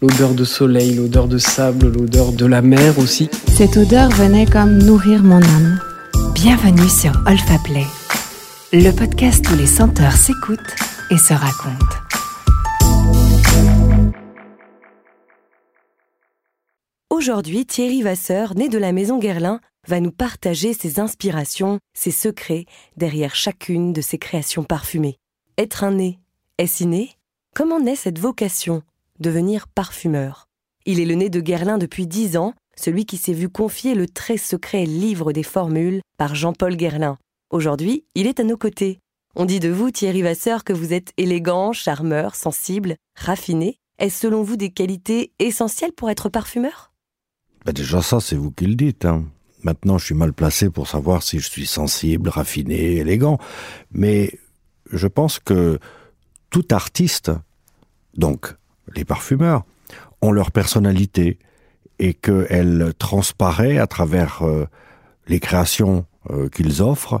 L'odeur de soleil, l'odeur de sable, l'odeur de la mer aussi. Cette odeur venait comme nourrir mon âme. Bienvenue sur Olfa Play, le podcast où les senteurs s'écoutent et se racontent. Aujourd'hui, Thierry Vasseur, né de la maison Guerlain, va nous partager ses inspirations, ses secrets derrière chacune de ses créations parfumées. Être un nez, est-ce inné? Comment naît cette vocation? Devenir parfumeur. Il est le nez de Guerlain depuis dix ans, celui qui s'est vu confier le très secret livre des formules par Jean-Paul Guerlain. Aujourd'hui, il est à nos côtés. On dit de vous, Thierry Vasseur, que vous êtes élégant, charmeur, sensible, raffiné. Est-ce selon vous des qualités essentielles pour être parfumeur? Bah Déjà ça, c'est vous qui le dites. Hein. Maintenant, je suis mal placé pour savoir si je suis sensible, raffiné, élégant. Mais je pense que tout artiste, donc les parfumeurs, ont leur personnalité et qu'elle transparaît à travers euh, les créations euh, qu'ils offrent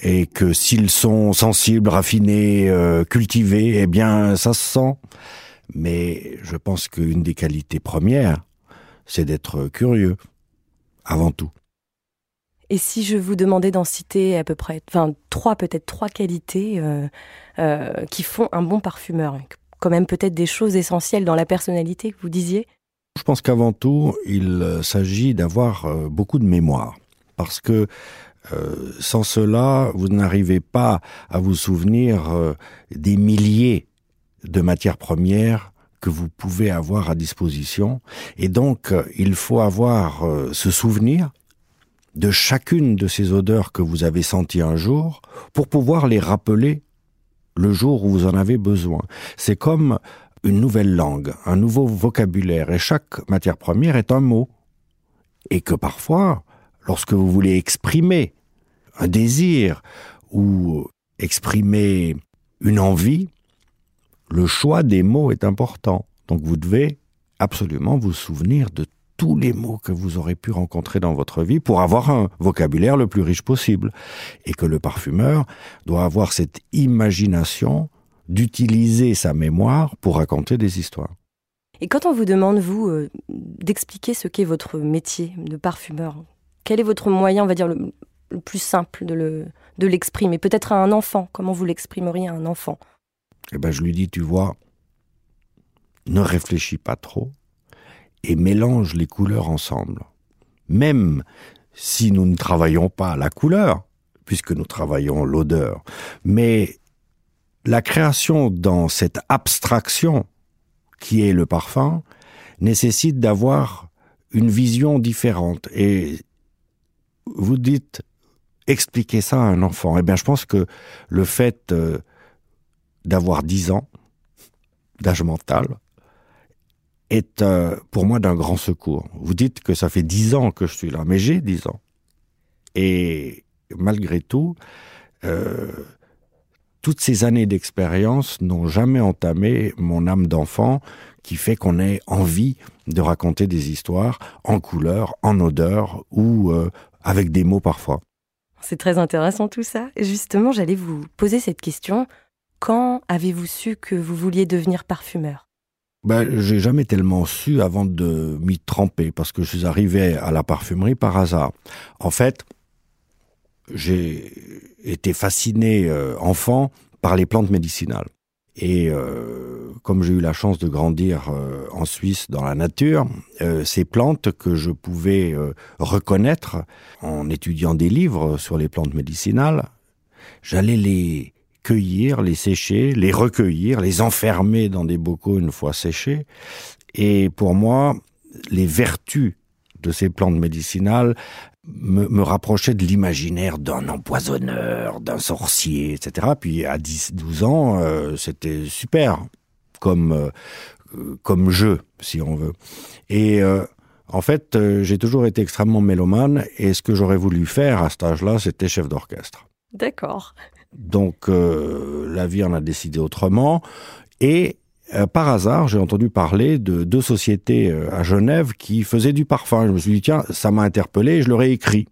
et que s'ils sont sensibles, raffinés, euh, cultivés, eh bien ça se sent. Mais je pense qu'une des qualités premières, c'est d'être curieux, avant tout. Et si je vous demandais d'en citer à peu près, enfin trois peut-être trois qualités qui font un bon parfumeur, quand même peut-être des choses essentielles dans la personnalité que vous disiez? Je pense qu'avant tout, il euh, s'agit d'avoir beaucoup de mémoire, parce que sans cela, vous n'arrivez pas à vous souvenir des milliers de matières premières que vous pouvez avoir à disposition. Et donc, il faut avoir ce souvenir de chacune de ces odeurs que vous avez senties un jour pour pouvoir les rappeler le jour où vous en avez besoin. C'est comme une nouvelle langue, un nouveau vocabulaire, et chaque matière première est un mot. Et que parfois, lorsque vous voulez exprimer un désir ou exprimer une envie, le choix des mots est important. Donc vous devez absolument vous souvenir de tous les mots que vous aurez pu rencontrer dans votre vie pour avoir un vocabulaire le plus riche possible. Et que le parfumeur doit avoir cette imagination d'utiliser sa mémoire pour raconter des histoires. Et quand on vous demande, vous, euh, d'expliquer ce qu'est votre métier de parfumeur, quel est votre moyen, on va dire, le, plus simple de, de l'exprimer? Peut-être à un enfant, comment vous l'exprimeriez à un enfant? Eh ben, je lui dis, tu vois, ne réfléchis pas trop, et mélange les couleurs ensemble. Même si nous ne travaillons pas la couleur, puisque nous travaillons l'odeur, mais la création dans cette abstraction qui est le parfum nécessite d'avoir une vision différente. Et vous dites, expliquer ça à un enfant. Eh bien, je pense que le fait euh, d'avoir dix ans d'âge mental, est euh, pour moi d'un grand secours. Vous dites que ça fait dix ans que je suis là, mais j'ai dix ans. Et malgré tout, euh, toutes ces années d'expérience n'ont jamais entamé mon âme d'enfant qui fait qu'on ait envie de raconter des histoires en couleur, en odeur ou euh, avec des mots parfois. C'est très intéressant tout ça. Justement, j'allais vous poser cette question. Quand avez-vous su que vous vouliez devenir parfumeur? Ben, j'ai jamais tellement su avant de m'y tremper parce que je suis arrivé à la parfumerie par hasard. En fait, j'ai été fasciné euh, enfant par les plantes médicinales. Et euh, comme j'ai eu la chance de grandir euh, en Suisse dans la nature, ces plantes que je pouvais reconnaître en étudiant des livres sur les plantes médicinales, j'allais les cueillir, les sécher, les recueillir, les enfermer dans des bocaux une fois séchés. Et pour moi, les vertus de ces plantes médicinales me, rapprochaient de l'imaginaire d'un empoisonneur, d'un sorcier, etc. Puis à 10-12 ans, euh, c'était super comme, euh, comme jeu, si on veut. Et euh, en fait, j'ai toujours été extrêmement mélomane et ce que j'aurais voulu faire à cet âge-là, c'était chef d'orchestre. D'accord. Donc euh, la vie en a décidé autrement. Et euh, par hasard, j'ai entendu parler de deux sociétés euh, à Genève qui faisaient du parfum. Je me suis dit, tiens, ça m'a interpellé je leur ai écrit.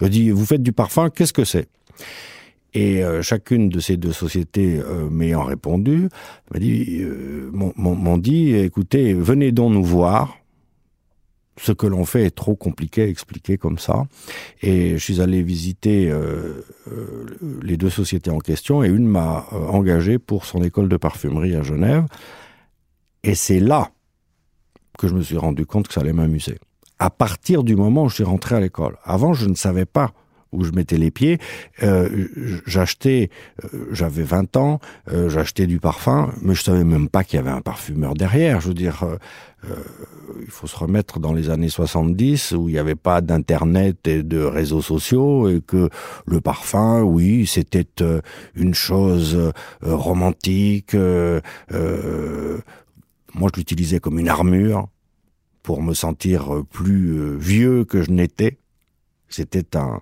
Je dis, vous faites du parfum, qu'est-ce que c'est? Et euh, chacune de ces deux sociétés euh, m'ayant répondu, m'a dit, euh, m'ont dit, écoutez, venez donc nous voir. Ce que l'on fait est trop compliqué à expliquer comme ça. Et je suis allé visiter euh, euh, les deux sociétés en question et une m'a euh, engagé pour son école de parfumerie à Genève. Et c'est là que je me suis rendu compte que ça allait m'amuser. À partir du moment où je suis rentré à l'école. Avant, je ne savais pas où je mettais les pieds. Euh, j'achetais, euh, j'avais 20 ans, euh, j'achetais du parfum, mais je savais même pas qu'il y avait un parfumeur derrière. Je veux dire, euh, euh, il faut se remettre dans les années 70 où il n'y avait pas d'internet et de réseaux sociaux et que le parfum, oui, c'était une chose romantique. Moi, je l'utilisais comme une armure pour me sentir plus vieux que je n'étais. C'était un,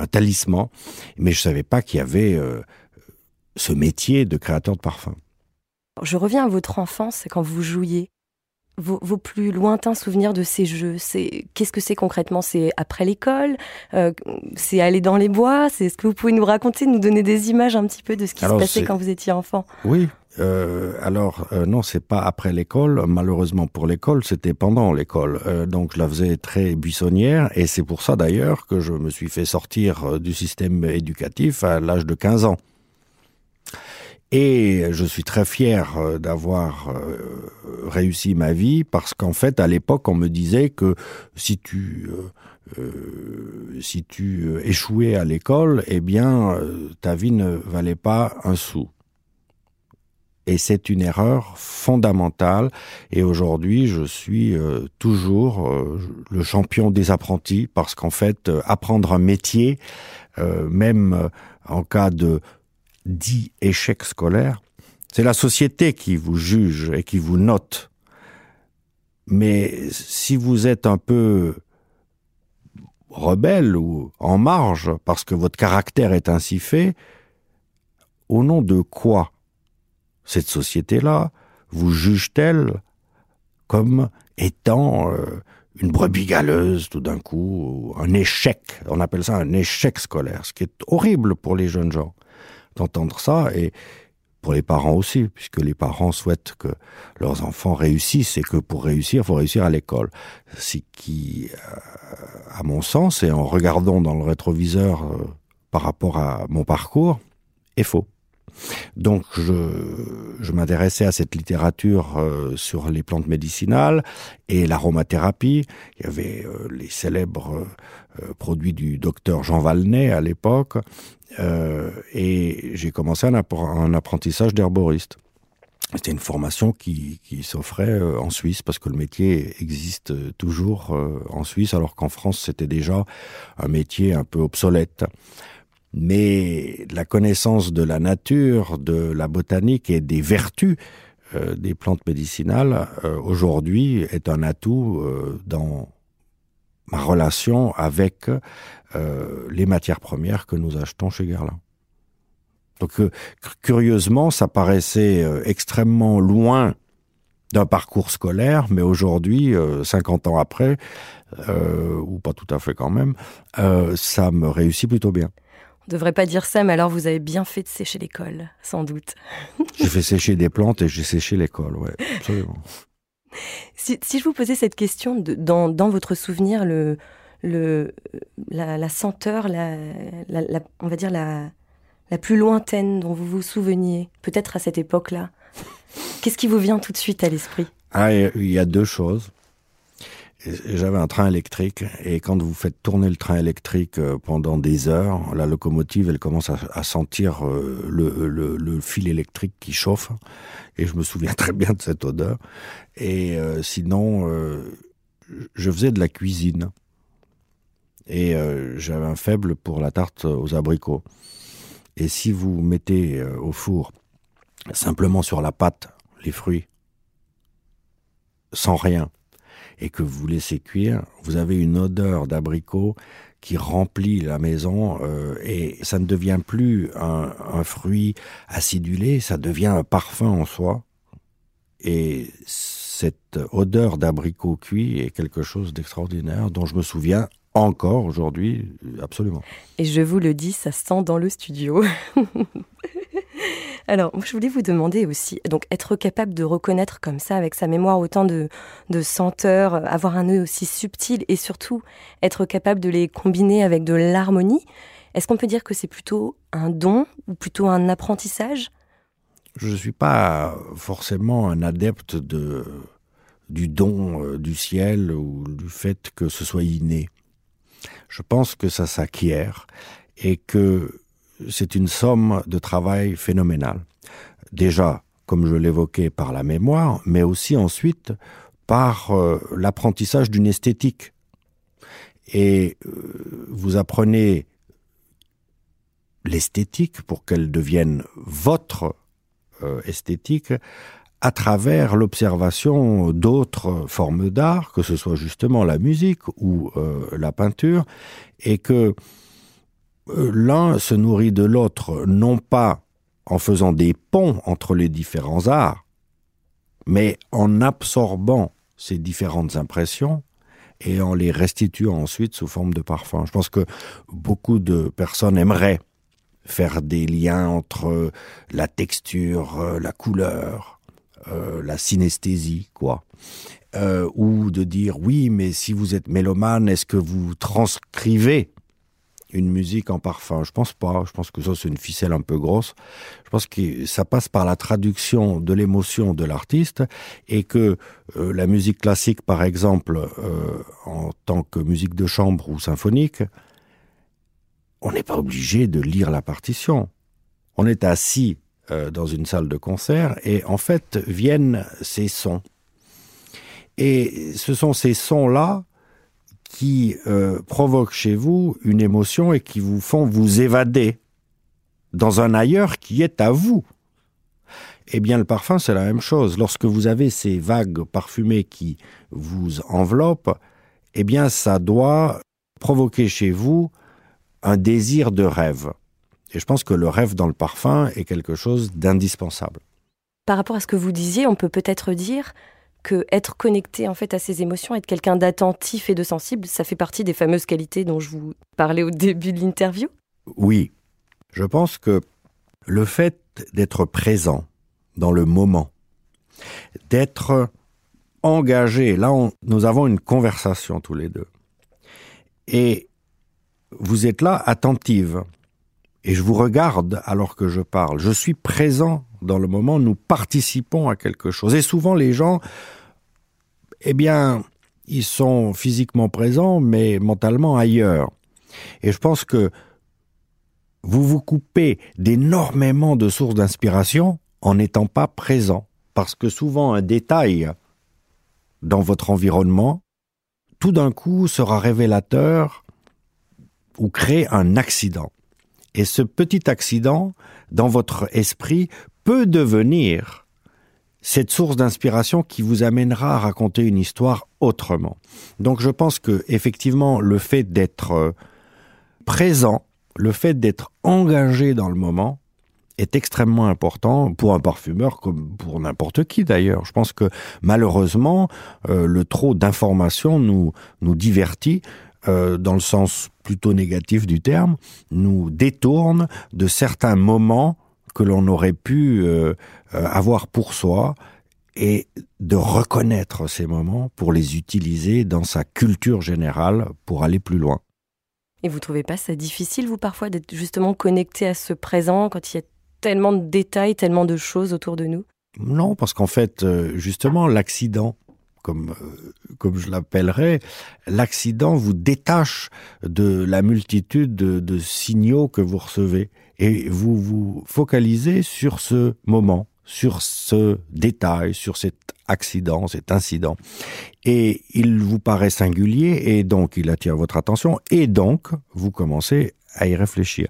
un talisman, mais je savais pas qu'il y avait euh, ce métier de créateur de parfum. Je reviens à votre enfance, quand vous jouiez. Vos, vos plus lointains souvenirs de ces jeux, c'est qu'est-ce que c'est concrètement? C'est après l'école? Euh, C'est aller dans les bois? C'est ce que vous pouvez nous raconter, nous donner des images un petit peu de ce qui Alors, se passait quand vous étiez enfant? Oui. Euh, alors euh, non, c'est pas après l'école. Malheureusement pour l'école, c'était pendant l'école. Euh, donc je la faisais très buissonnière et c'est pour ça d'ailleurs que je me suis fait sortir euh, du système éducatif à l'âge de 15 ans. Et je suis très fier d'avoir réussi ma vie parce qu'en fait, à l'époque, on me disait que si tu euh, si tu échouais à l'école, eh bien, ta vie ne valait pas un sou. Et c'est une erreur fondamentale. Et aujourd'hui, je suis euh, toujours euh, le champion des apprentis parce qu'en fait, euh, apprendre un métier, même en cas de dit échec scolaire, c'est la société qui vous juge et qui vous note. Mais si vous êtes un peu rebelle ou en marge parce que votre caractère est ainsi fait, au nom de quoi cette société-là vous juge-t-elle comme étant euh, une brebis galeuse tout d'un coup, ou un échec, on appelle ça un échec scolaire, ce qui est horrible pour les jeunes gens d'entendre ça et pour les parents aussi, puisque les parents souhaitent que leurs enfants réussissent et que pour réussir, il faut réussir à l'école. Ce qui, euh, à mon sens, et en regardant dans le rétroviseur euh, par rapport à mon parcours, est faux. Donc je, m'intéressais à cette littérature euh, sur les plantes médicinales et l'aromathérapie. Il y avait euh, les célèbres euh, produits du docteur Jean Valnet à l'époque. Et j'ai commencé un, appre- un apprentissage d'herboriste. C'était une formation qui, s'offrait en Suisse parce que le métier existe toujours en Suisse alors qu'en France c'était déjà un métier un peu obsolète. Mais la connaissance de la nature, de la botanique et des vertus euh, des plantes médicinales euh, aujourd'hui est un atout euh, dans ma relation avec les matières premières que nous achetons chez Guerlain. Donc cu- curieusement, ça paraissait extrêmement loin d'un parcours scolaire, mais aujourd'hui, euh, 50 ans après, ou pas tout à fait quand même, ça me réussit plutôt bien. Devrait pas dire ça, mais alors vous avez bien fait de sécher l'école, sans doute. J'ai fait sécher des plantes et j'ai séché l'école, ouais, absolument. Si, si je vous posais cette question, de, dans, dans votre souvenir, le, le, la, la senteur, la, la, la- on va dire la, la plus lointaine dont vous vous souveniez, peut-être à cette époque-là, qu'est-ce qui vous vient tout de suite à l'esprit? Ah, il y a deux choses. J'avais un train électrique et quand vous faites tourner le train électrique euh, pendant des heures, la locomotive elle commence à, sentir euh, le, fil électrique qui chauffe et je me souviens très bien de cette odeur. Et euh, sinon, je faisais de la cuisine et j'avais un faible pour la tarte aux abricots. Et si vous mettez au four simplement sur la pâte les fruits sans rien et que vous laissez cuire, vous avez une odeur d'abricot qui remplit la maison euh, et ça ne devient plus un, un fruit acidulé, ça devient un parfum en soi. Et cette odeur d'abricot cuit est quelque chose d'extraordinaire dont je me souviens encore aujourd'hui, absolument. Et je vous le dis, ça sent dans le studio. Alors, je voulais vous demander aussi, donc être capable de reconnaître comme ça, avec sa mémoire, autant de, senteurs, avoir un œil aussi subtil et surtout être capable de les combiner avec de l'harmonie, est-ce qu'on peut dire que c'est plutôt un don ou plutôt un apprentissage? Je ne suis pas forcément un adepte de, du don euh, du ciel ou du fait que ce soit inné. Je pense que ça s'acquiert et que c'est une somme de travail phénoménal. Déjà, comme je l'évoquais, par la mémoire, mais aussi ensuite par euh, l'apprentissage d'une esthétique. Et euh, vous apprenez l'esthétique pour qu'elle devienne votre euh, esthétique à travers l'observation d'autres formes d'art, que ce soit justement la musique ou la peinture, et que l'un se nourrit de l'autre, non pas en faisant des ponts entre les différents arts, mais en absorbant ces différentes impressions et en les restituant ensuite sous forme de parfum. Je pense que beaucoup de personnes aimeraient faire des liens entre la texture, euh, la couleur, euh, la synesthésie, quoi. ou de dire oui, mais si vous êtes mélomane, est-ce que vous transcrivez une musique en parfum. Je pense pas. Je pense que ça, c'est une ficelle un peu grosse. Je pense que ça passe par la traduction de l'émotion de l'artiste et que euh, la musique classique, par exemple, euh, en tant que musique de chambre ou symphonique, on n'est pas obligé de lire la partition. On est assis euh, dans une salle de concert et en fait viennent ces sons. Et ce sont ces sons-là qui euh, provoquent chez vous une émotion et qui vous font vous évader dans un ailleurs qui est à vous. Eh bien, le parfum, c'est la même chose. Lorsque vous avez ces vagues parfumées qui vous enveloppent, eh bien, ça doit provoquer chez vous un désir de rêve. Et je pense que le rêve dans le parfum est quelque chose d'indispensable. Par rapport à ce que vous disiez, on peut peut-être dire que être connecté en fait à ses émotions, être quelqu'un d'attentif et de sensible, ça fait partie des fameuses qualités dont je vous parlais au début de l'interview. Oui, je pense que le fait d'être présent dans le moment, d'être engagé, là nous avons une conversation tous les deux, et vous êtes là attentive, et je vous regarde alors que je parle, je suis présent dans le moment, nous participons à quelque chose. Et souvent, les gens, eh bien, ils sont physiquement présents, mais mentalement ailleurs. Et je pense que vous vous coupez d'énormément de sources d'inspiration en n'étant pas présent. Parce que souvent, un détail dans votre environnement, tout d'un coup, sera révélateur ou crée un accident. Et ce petit accident, dans votre esprit, peut devenir cette source d'inspiration qui vous amènera à raconter une histoire autrement. Donc je pense que effectivement le fait d'être euh, présent, le fait d'être engagé dans le moment est extrêmement important pour un parfumeur comme pour n'importe qui d'ailleurs. Je pense que malheureusement euh, le trop d'informations nous nous divertit euh, dans le sens plutôt négatif du terme, nous détourne de certains moments que l'on aurait pu euh, euh, avoir pour soi et de reconnaître ces moments pour les utiliser dans sa culture générale pour aller plus loin. Et vous trouvez pas ça difficile, vous, parfois, d'être justement connecté à ce présent quand il y a tellement de détails, tellement de choses autour de nous? Non, parce qu'en fait, euh, justement, l'accident, comme, comme je l'appellerais, l'accident vous détache de la multitude de, de signaux que vous recevez et vous vous focalisez sur ce moment, sur ce détail, sur cet accident, cet incident. Et il vous paraît singulier et donc il attire votre attention et donc vous commencez à y réfléchir.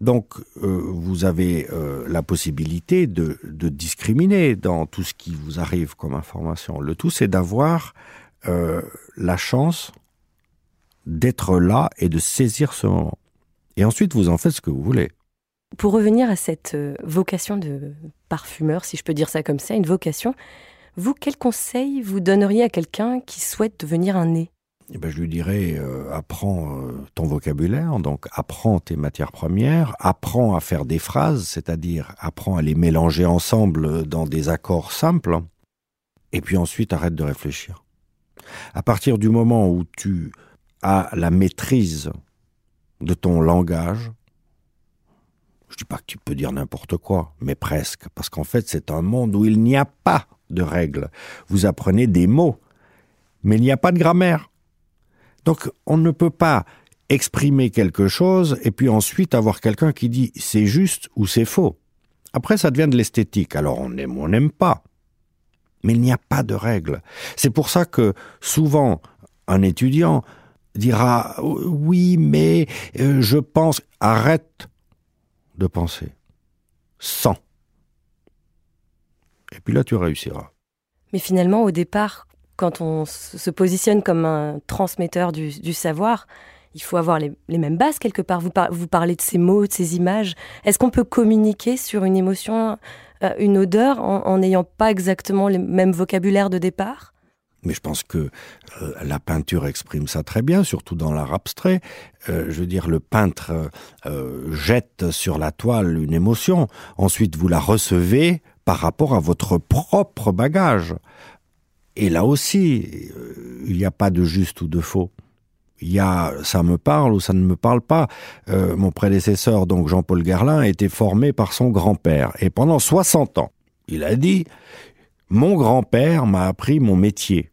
Donc euh, vous avez euh, la possibilité de, discriminer dans tout ce qui vous arrive comme information. Le tout c'est d'avoir euh, la chance d'être là et de saisir ce moment. Et ensuite vous en faites ce que vous voulez. Pour revenir à cette vocation de parfumeur, si je peux dire ça comme ça, une vocation, vous, quel conseil vous donneriez à quelqu'un qui souhaite devenir un nez? Eh ben, je lui dirais euh, apprends euh, ton vocabulaire, donc apprends tes matières premières, apprends à faire des phrases, c'est-à-dire apprends à les mélanger ensemble dans des accords simples, et puis ensuite arrête de réfléchir. À partir du moment où tu as la maîtrise de ton langage, je dis pas que tu peux dire n'importe quoi, mais presque, parce qu'en fait c'est un monde où il n'y a pas de règles. Vous apprenez des mots, mais il n'y a pas de grammaire. Donc on ne peut pas exprimer quelque chose et puis ensuite avoir quelqu'un qui dit c'est juste ou c'est faux. Après ça devient de l'esthétique. Alors on aime ou on n'aime pas. Mais il n'y a pas de règles. C'est pour ça que souvent un étudiant dira oui mais euh, je pense arrête de penser. Sans. Et puis là, tu réussiras. Mais finalement, au départ, quand on se positionne comme un transmetteur du, savoir, il faut avoir les, mêmes bases quelque part. Vous, parlez de ces mots, de ces images. Est-ce qu'on peut communiquer sur une émotion, euh, une odeur, en n'ayant pas exactement le même vocabulaire de départ? Mais je pense que euh, la peinture exprime ça très bien, surtout dans l'art abstrait. Euh, je veux dire, le peintre jette sur la toile une émotion, ensuite vous la recevez par rapport à votre propre bagage. Et là aussi, euh, il n'y a pas de juste ou de faux. Il y a ça me parle ou ça ne me parle pas. Euh, mon prédécesseur, donc Jean-Paul Gerlin, a été formé par son grand-père. Et pendant 60 ans, il a dit, mon grand-père m'a appris mon métier.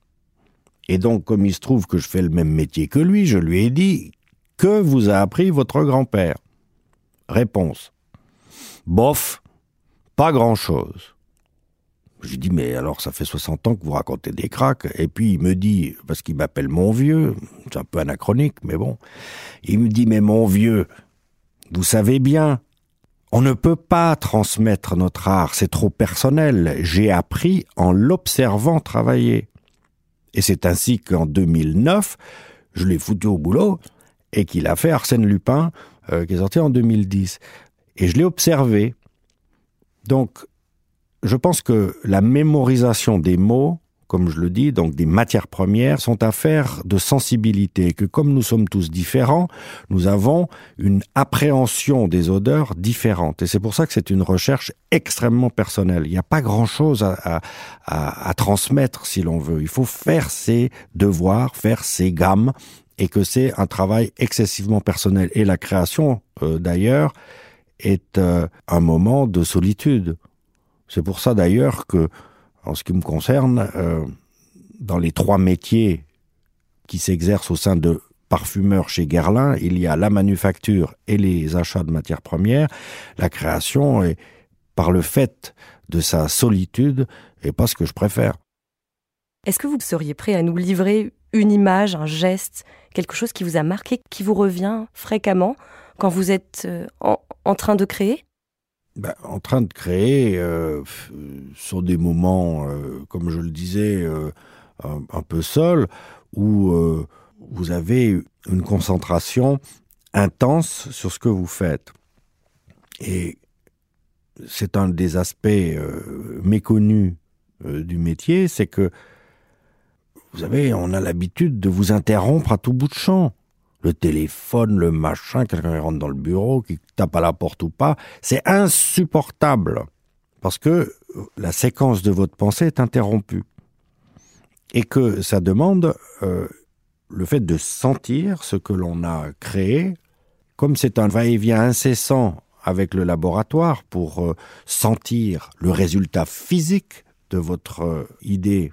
Et donc, comme il se trouve que je fais le même métier que lui, je lui ai dit, que vous a appris votre grand-père? Réponse. Bof, pas grand-chose. Je lui dis, mais alors ça fait 60 ans que vous racontez des cracks. Et puis il me dit, parce qu'il m'appelle mon vieux, c'est un peu anachronique, mais bon, il me dit, mais mon vieux, vous savez bien, on ne peut pas transmettre notre art, c'est trop personnel. J'ai appris en l'observant travailler. Et c'est ainsi qu'en 2009, je l'ai foutu au boulot et qu'il a fait Arsène Lupin, euh, qui est sorti en 2010. Et je l'ai observé. Donc, je pense que la mémorisation des mots, comme je le dis, donc des matières premières, sont affaires de sensibilité, que comme nous sommes tous différents, nous avons une appréhension des odeurs différente. Et c'est pour ça que c'est une recherche extrêmement personnelle. Il n'y a pas grand-chose à, à, à, transmettre si l'on veut. Il faut faire ses devoirs, faire ses gammes, et que c'est un travail excessivement personnel. Et la création, euh, d'ailleurs, est euh, un moment de solitude. C'est pour ça d'ailleurs que, en ce qui me concerne, euh, dans les trois métiers qui s'exercent au sein de parfumeurs chez Guerlain, il y a la manufacture et les achats de matières premières. La création est, par le fait de sa solitude, et pas ce que je préfère. Est-ce que vous seriez prêt à nous livrer une image, un geste, quelque chose qui vous a marqué, qui vous revient fréquemment quand vous êtes euh, en, train de créer? Ben, En train de créer, euh, sur des moments, euh, comme je le disais, un, peu seul, où vous avez une concentration intense sur ce que vous faites. Et c'est un des aspects méconnus du métier, c'est que vous savez, on a l'habitude de vous interrompre à tout bout de champ. Le téléphone, le machin, quelqu'un qui rentre dans le bureau, qui tape à la porte ou pas, c'est insupportable. Parce que la séquence de votre pensée est interrompue. Et que ça demande euh, le fait de sentir ce que l'on a créé, comme c'est un va-et-vient incessant avec le laboratoire pour euh, sentir le résultat physique de votre euh, idée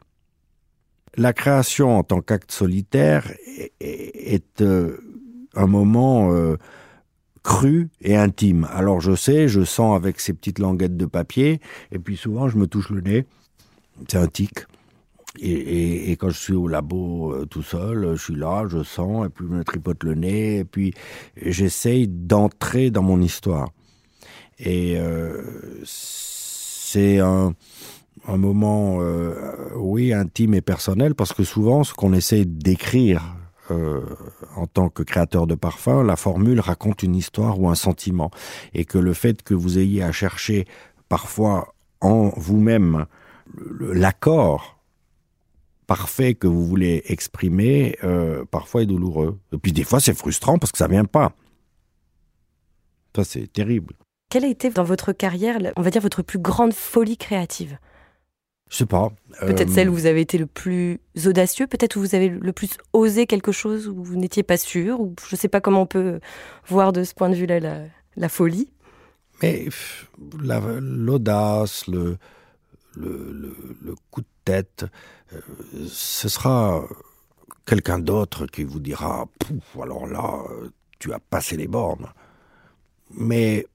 la création en tant qu'acte solitaire est, euh, un moment euh, cru et intime. Alors je sais, je sens avec ces petites languettes de papier, et puis souvent je me touche le nez. C'est un tic. Et, quand je suis au labo euh, tout seul, je suis là, je sens, et puis je me tripote le nez, et puis j'essaye d'entrer dans mon histoire. Et c'est un un moment, euh, oui, intime et personnel, parce que souvent, ce qu'on essaie d'écrire euh, en tant que créateur de parfum, la formule raconte une histoire ou un sentiment, et que le fait que vous ayez à chercher parfois en vous-même l'accord parfait que vous voulez exprimer, euh, parfois est douloureux. Et puis des fois, c'est frustrant parce que ça vient pas. Ça, c'est terrible. Quelle a été dans votre carrière, on va dire, votre plus grande folie créative? Je sais pas. Peut-être Euh, celle où vous avez été le plus audacieux, peut-être où vous avez le plus osé quelque chose où vous n'étiez pas sûr, ou je ne sais pas comment on peut voir de ce point de vue-là la, la folie. Mais la- l'audace, le, le, le, le coup de tête, euh, ce sera quelqu'un d'autre qui vous dira Pouf, alors là, tu as passé les bornes. Mais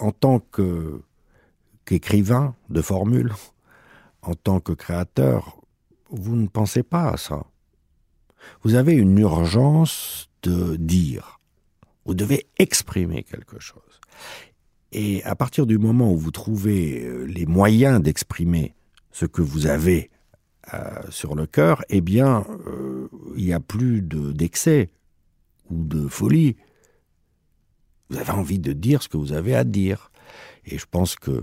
en tant qu'écrivain de formules, en tant que créateur, vous ne pensez pas à ça. Vous avez une urgence de dire. Vous devez exprimer quelque chose. Et à partir du moment où vous trouvez euh, les moyens d'exprimer ce que vous avez euh, sur le cœur, eh bien, euh, il n'y a plus de- d'excès ou de folie. Vous avez envie de dire ce que vous avez à dire. Et je pense que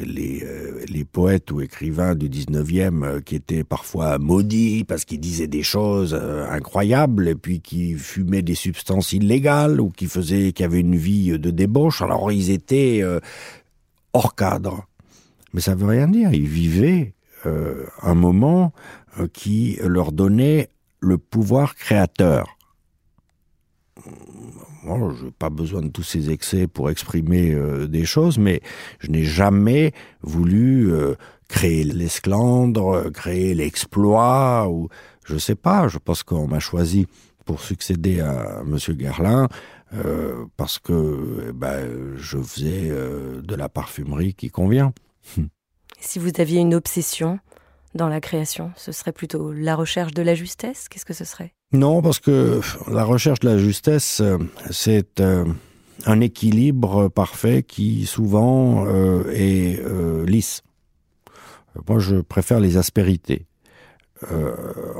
les, euh, les poètes ou écrivains du 19e euh, qui étaient parfois maudits parce qu'ils disaient des choses euh, incroyables et puis qui fumaient des substances illégales ou qui faisaient qui avaient une vie de débauche. Alors ils étaient hors cadre. Mais ça veut rien dire. Ils vivaient un moment qui leur donnait le pouvoir créateur Bon, je n'ai pas besoin de tous ces excès pour exprimer euh, des choses, mais je n'ai jamais voulu euh, créer l'esclandre, euh, créer l'exploit, ou je sais pas. Je pense qu'on m'a choisi pour succéder à Guerlain euh, parce que eh ben, je faisais de la parfumerie qui convient. Si vous aviez une obsession dans la création, ce serait plutôt la recherche de la justesse? Qu'est-ce que ce serait? Non, parce que la recherche de la justesse, euh, c'est euh, un équilibre parfait qui souvent euh, est lisse. Moi, je préfère les aspérités.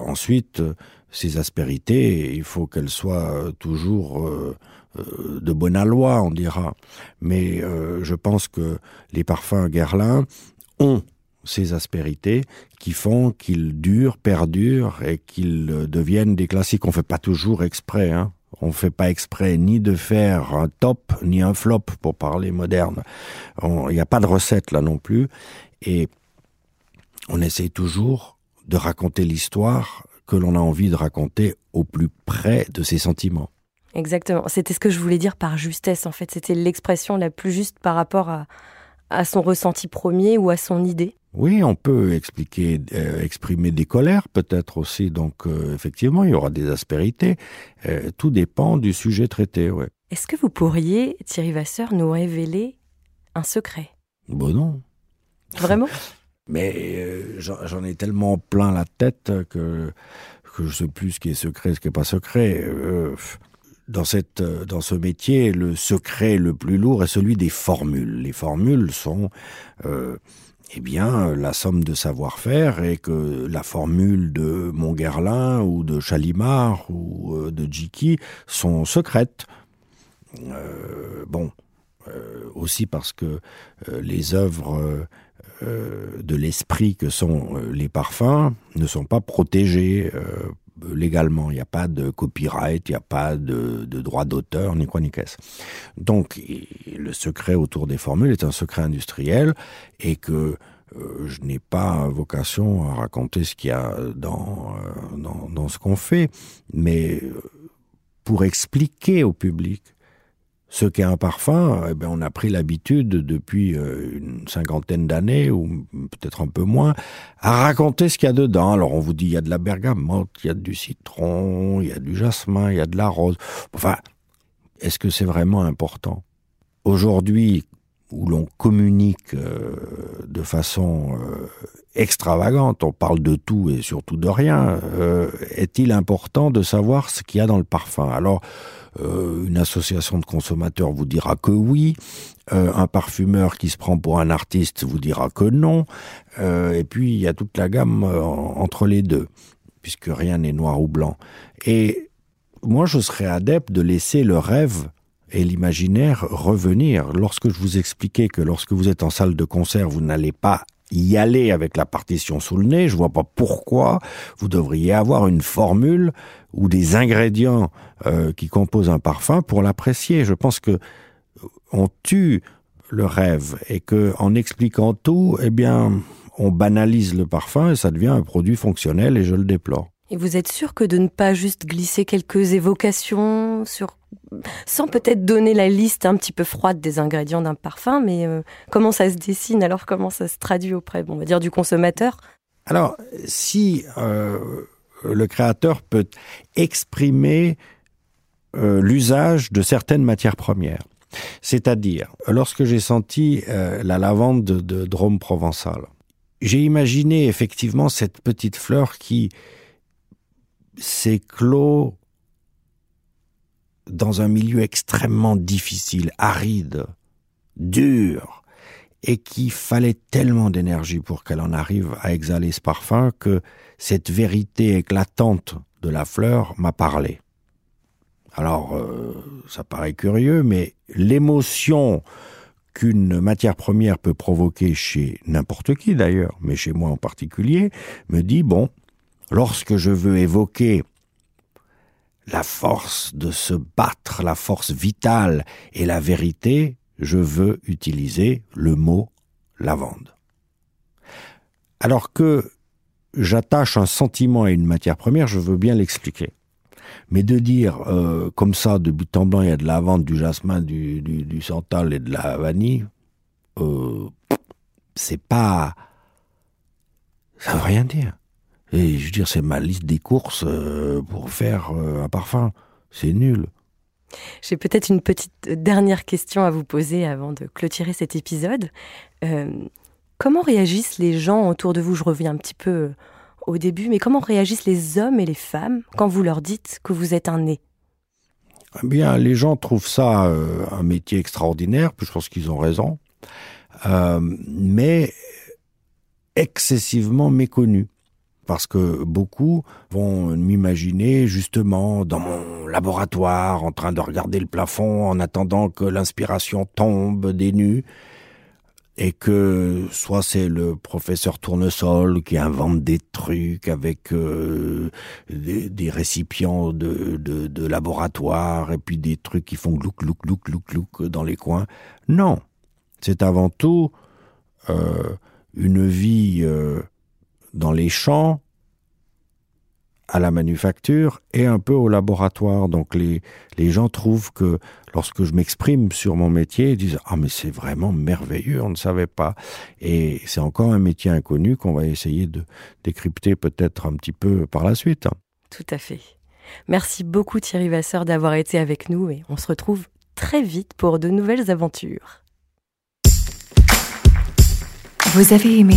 Ensuite, ces aspérités, il faut qu'elles soient toujours de bonne aloi, on dira. Mais je pense que les parfums Guerlain ont ces aspérités qui font qu'ils durent, perdurent et qu'ils euh, deviennent des classiques. On fait pas toujours exprès, hein. On fait pas exprès ni de faire un top ni un flop pour parler moderne. Il n'y a pas de recette là non plus. Et on essaye toujours de raconter l'histoire que l'on a envie de raconter au plus près de ses sentiments. Exactement. C'était ce que je voulais dire par justesse, en fait. C'était l'expression la plus juste par rapport à, à son ressenti premier ou à son idée. Oui, on peut expliquer, euh, exprimer des colères peut-être aussi. Donc euh, effectivement, il y aura des aspérités. Euh, tout dépend du sujet traité. Ouais. Est-ce que vous pourriez, Thierry Vasseur, nous révéler un secret? Bon non. Vraiment? Mais j'en ai tellement plein la tête que que je sais plus ce qui est secret, ce qui est pas secret. Euh, dans ce métier, le secret le plus lourd est celui des formules. Les formules sont euh, eh bien, la somme de savoir-faire et que la formule de Montguerlin ou de Chalimard ou euh, de Jiki sont secrètes. Bon, aussi parce que les œuvres de l'esprit que sont les parfums ne sont pas protégées légalement. Il n'y a pas de copyright, il n'y a pas de, droit d'auteur, ni quoi ni qu'est-ce. Donc, le secret autour des formules est un secret industriel et que euh, je n'ai pas vocation à raconter ce qu'il y a dans, euh, dans, ce qu'on fait, mais euh, pour expliquer au public ce qu'est un parfum, eh ben, on a pris l'habitude depuis euh, une cinquantaine d'années, ou peut-être un peu moins, à raconter ce qu'il y a dedans. Alors on vous dit, il y a de la bergamote, il y a du citron, il y a du jasmin, il y a de la rose. Enfin, est-ce que c'est vraiment important? Aujourd'hui, où l'on communique euh, de façon euh, extravagante, on parle de tout et surtout de rien, est-il important de savoir ce qu'il y a dans le parfum? Alors, euh, une association de consommateurs vous dira que oui, euh, un parfumeur qui se prend pour un artiste vous dira que non, euh, et puis il y a toute la gamme entre les deux, puisque rien n'est noir ou blanc. Et moi, je serais adepte de laisser le rêve et l'imaginaire revenir. Lorsque je vous expliquais que lorsque vous êtes en salle de concert, vous n'allez pas y aller avec la partition sous le nez. Je vois pas pourquoi vous devriez avoir une formule ou des ingrédients euh, qui composent un parfum pour l'apprécier. Je pense que on tue le rêve et que en expliquant tout, eh bien, on banalise le parfum et ça devient un produit fonctionnel et je le déplore. Et vous êtes sûr que de ne pas juste glisser quelques évocations sur sans peut-être donner la liste un petit peu froide des ingrédients d'un parfum, mais euh, comment ça se dessine? Alors comment ça se traduit auprès, on va dire du consommateur? Alors, si euh, le créateur peut exprimer euh, l'usage de certaines matières premières, c'est-à-dire lorsque j'ai senti la lavande de, de Drôme provençal, j'ai imaginé effectivement cette petite fleur qui s'éclot dans un milieu extrêmement difficile, aride, dur, et qu'il fallait tellement d'énergie pour qu'elle en arrive à exhaler ce parfum que cette vérité éclatante de la fleur m'a parlé. Alors, euh, ça paraît curieux, mais l'émotion qu'une matière première peut provoquer chez n'importe qui d'ailleurs, mais chez moi en particulier, me dit, bon, lorsque je veux évoquer la force de se battre, la force vitale et la vérité, je veux utiliser le mot lavande. Alors que j'attache un sentiment à une matière première, je veux bien l'expliquer. Mais de dire euh, comme ça, de but en blanc, il y a de la lavande, du jasmin, du, du, santal et de la vanille, euh, c'est pas... Ça veut rien dire. Et je veux dire, c'est ma liste des courses euh, pour faire euh, un parfum. C'est nul. J'ai peut-être une petite dernière question à vous poser avant de clôturer cet épisode. Euh, comment réagissent les gens autour de vous? Je reviens un petit peu au début, mais comment réagissent les hommes et les femmes quand vous leur dites que vous êtes un nez? Eh Bien, les gens trouvent ça euh, un métier extraordinaire, puis je pense qu'ils ont raison, euh, mais excessivement méconnu. Parce que beaucoup vont m'imaginer justement dans mon laboratoire en train de regarder le plafond en attendant que l'inspiration tombe des nues et que soit c'est le professeur Tournesol qui invente des trucs avec euh, des, des, récipients de, de, de, laboratoire et puis des trucs qui font glouc, glouc, glouc, glouc, glouc dans les coins. Non, c'est avant tout euh, une vie euh, dans les champs, à la manufacture et un peu au laboratoire. Donc les, les gens trouvent que lorsque je m'exprime sur mon métier, ils disent Ah mais c'est vraiment merveilleux, on ne savait pas. Et c'est encore un métier inconnu qu'on va essayer de décrypter peut-être un petit peu par la suite. Tout à fait. Merci beaucoup Thierry Vasseur d'avoir été avec nous et on se retrouve très vite pour de nouvelles aventures. Vous avez aimé